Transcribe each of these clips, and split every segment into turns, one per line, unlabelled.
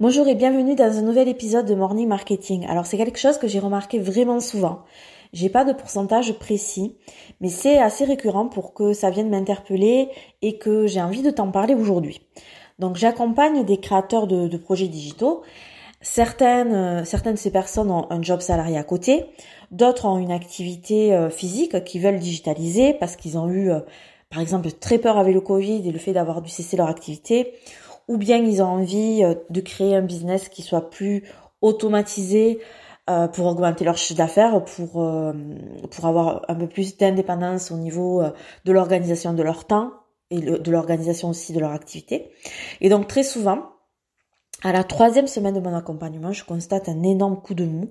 Bonjour et bienvenue dans un nouvel épisode de Morning Marketing. Alors c'est quelque chose que j'ai remarqué vraiment souvent. J'ai pas de pourcentage précis, mais c'est assez récurrent pour que ça vienne m'interpeller et que j'ai envie de t'en parler aujourd'hui. Donc j'accompagne des créateurs de, projets digitaux. Certaines, euh, certaines de ces personnes ont un job salarié à côté, d'autres ont une activité euh, physique qui veulent digitaliser parce qu'ils ont eu, euh, par exemple, très peur avec le Covid et le fait d'avoir dû cesser leur activité, ou bien ils ont envie euh, de créer un business qui soit plus automatisé euh, pour augmenter leur chiffre d'affaires, pour euh, pour avoir un peu plus d'indépendance au niveau de l'organisation de leur temps et de l'organisation aussi de leur activité. Et donc très souvent, à la troisième semaine de mon accompagnement, je constate un énorme coup de mou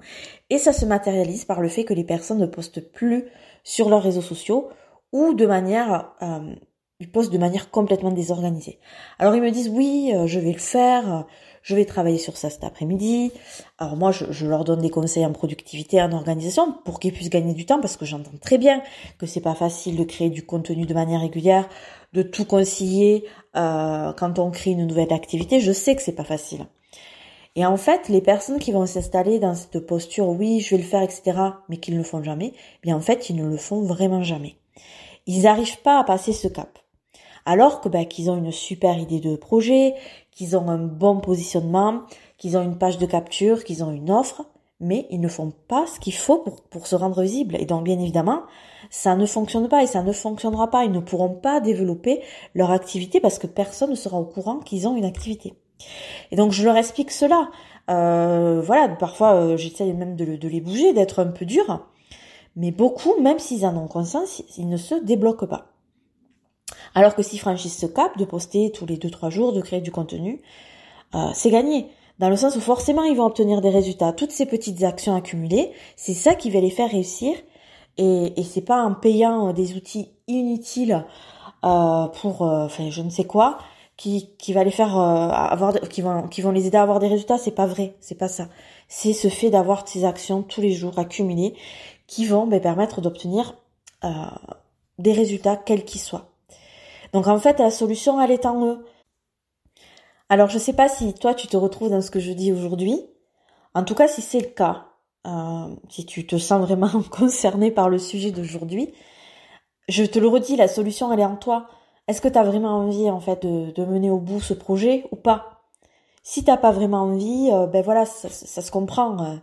et ça se matérialise par le fait que les personnes ne postent plus sur leurs réseaux sociaux ou de manière ils postent de manière complètement désorganisée. Alors ils me disent oui, euh, je vais le faire, euh, je vais travailler sur ça cet après-midi. Alors moi, je, leur donne des conseils en productivité, en organisation, pour qu'ils puissent gagner du temps, parce que j'entends très bien que c'est pas facile de créer du contenu de manière régulière, de tout concilier euh, quand on crée une nouvelle activité. Je sais que c'est pas facile. Et en fait, les personnes qui vont s'installer dans cette posture, oui, je vais le faire, etc., mais qu'ils ne le font jamais, eh bien en fait, ils ne le font vraiment jamais. Ils n'arrivent pas à passer ce cap alors que bah, qu'ils ont une super idée de projet, qu'ils ont un bon positionnement, qu'ils ont une page de capture, qu'ils ont une offre, mais ils ne font pas ce qu'il faut pour, pour se rendre visible. Et donc bien évidemment, ça ne fonctionne pas et ça ne fonctionnera pas. Ils ne pourront pas développer leur activité parce que personne ne sera au courant qu'ils ont une activité. Et donc je leur explique cela. Euh, voilà, parfois euh, j'essaye même de, de les bouger, d'être un peu dur. Mais beaucoup, même s'ils en ont conscience, ils ne se débloquent pas. Alors que s'ils franchissent ce cap de poster tous les 2-3 jours, de créer du contenu, euh, c'est gagné. Dans le sens où forcément ils vont obtenir des résultats. Toutes ces petites actions accumulées, c'est ça qui va les faire réussir. Et, et c'est pas en payant euh, des outils inutiles euh, pour, enfin je ne sais quoi, qui, qui va les faire avoir, qui vont, qui vont les aider à avoir des résultats. C'est pas vrai, c'est pas ça. C'est ce fait d'avoir ces actions tous les jours accumulées qui vont ben, permettre d'obtenir des résultats quels qu'ils soient. Donc en fait, la solution, elle est en eux. Alors je sais pas si toi tu te retrouves dans ce que je dis aujourd'hui. En tout cas, si c'est le cas, euh, si tu te sens vraiment concerné par le sujet d'aujourd'hui, je te le redis, la solution elle est en toi. Est-ce que tu as vraiment envie en fait de, mener au bout ce projet ou pas? Si t'as pas vraiment envie, euh, ben voilà, ça, se comprend. Euh.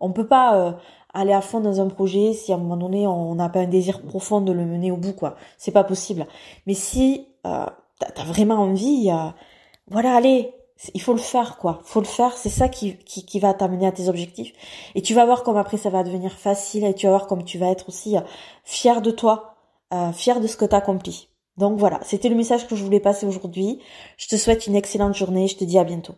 On peut pas aller à fond dans un projet si à un moment donné on n'a pas un désir profond de le mener au bout quoi. C'est pas possible. Mais si euh, t'as as vraiment envie euh, voilà allez il faut le faire quoi. Faut le faire c'est ça qui, qui, qui va t'amener à tes objectifs. Et tu vas voir comme après ça va devenir facile et tu vas voir comme tu vas être aussi euh, fier de toi euh, fier de ce que t'as accompli donc voilà c'était le message que je voulais passer aujourd'hui. Je te souhaite une excellente journée. Je te dis à bientôt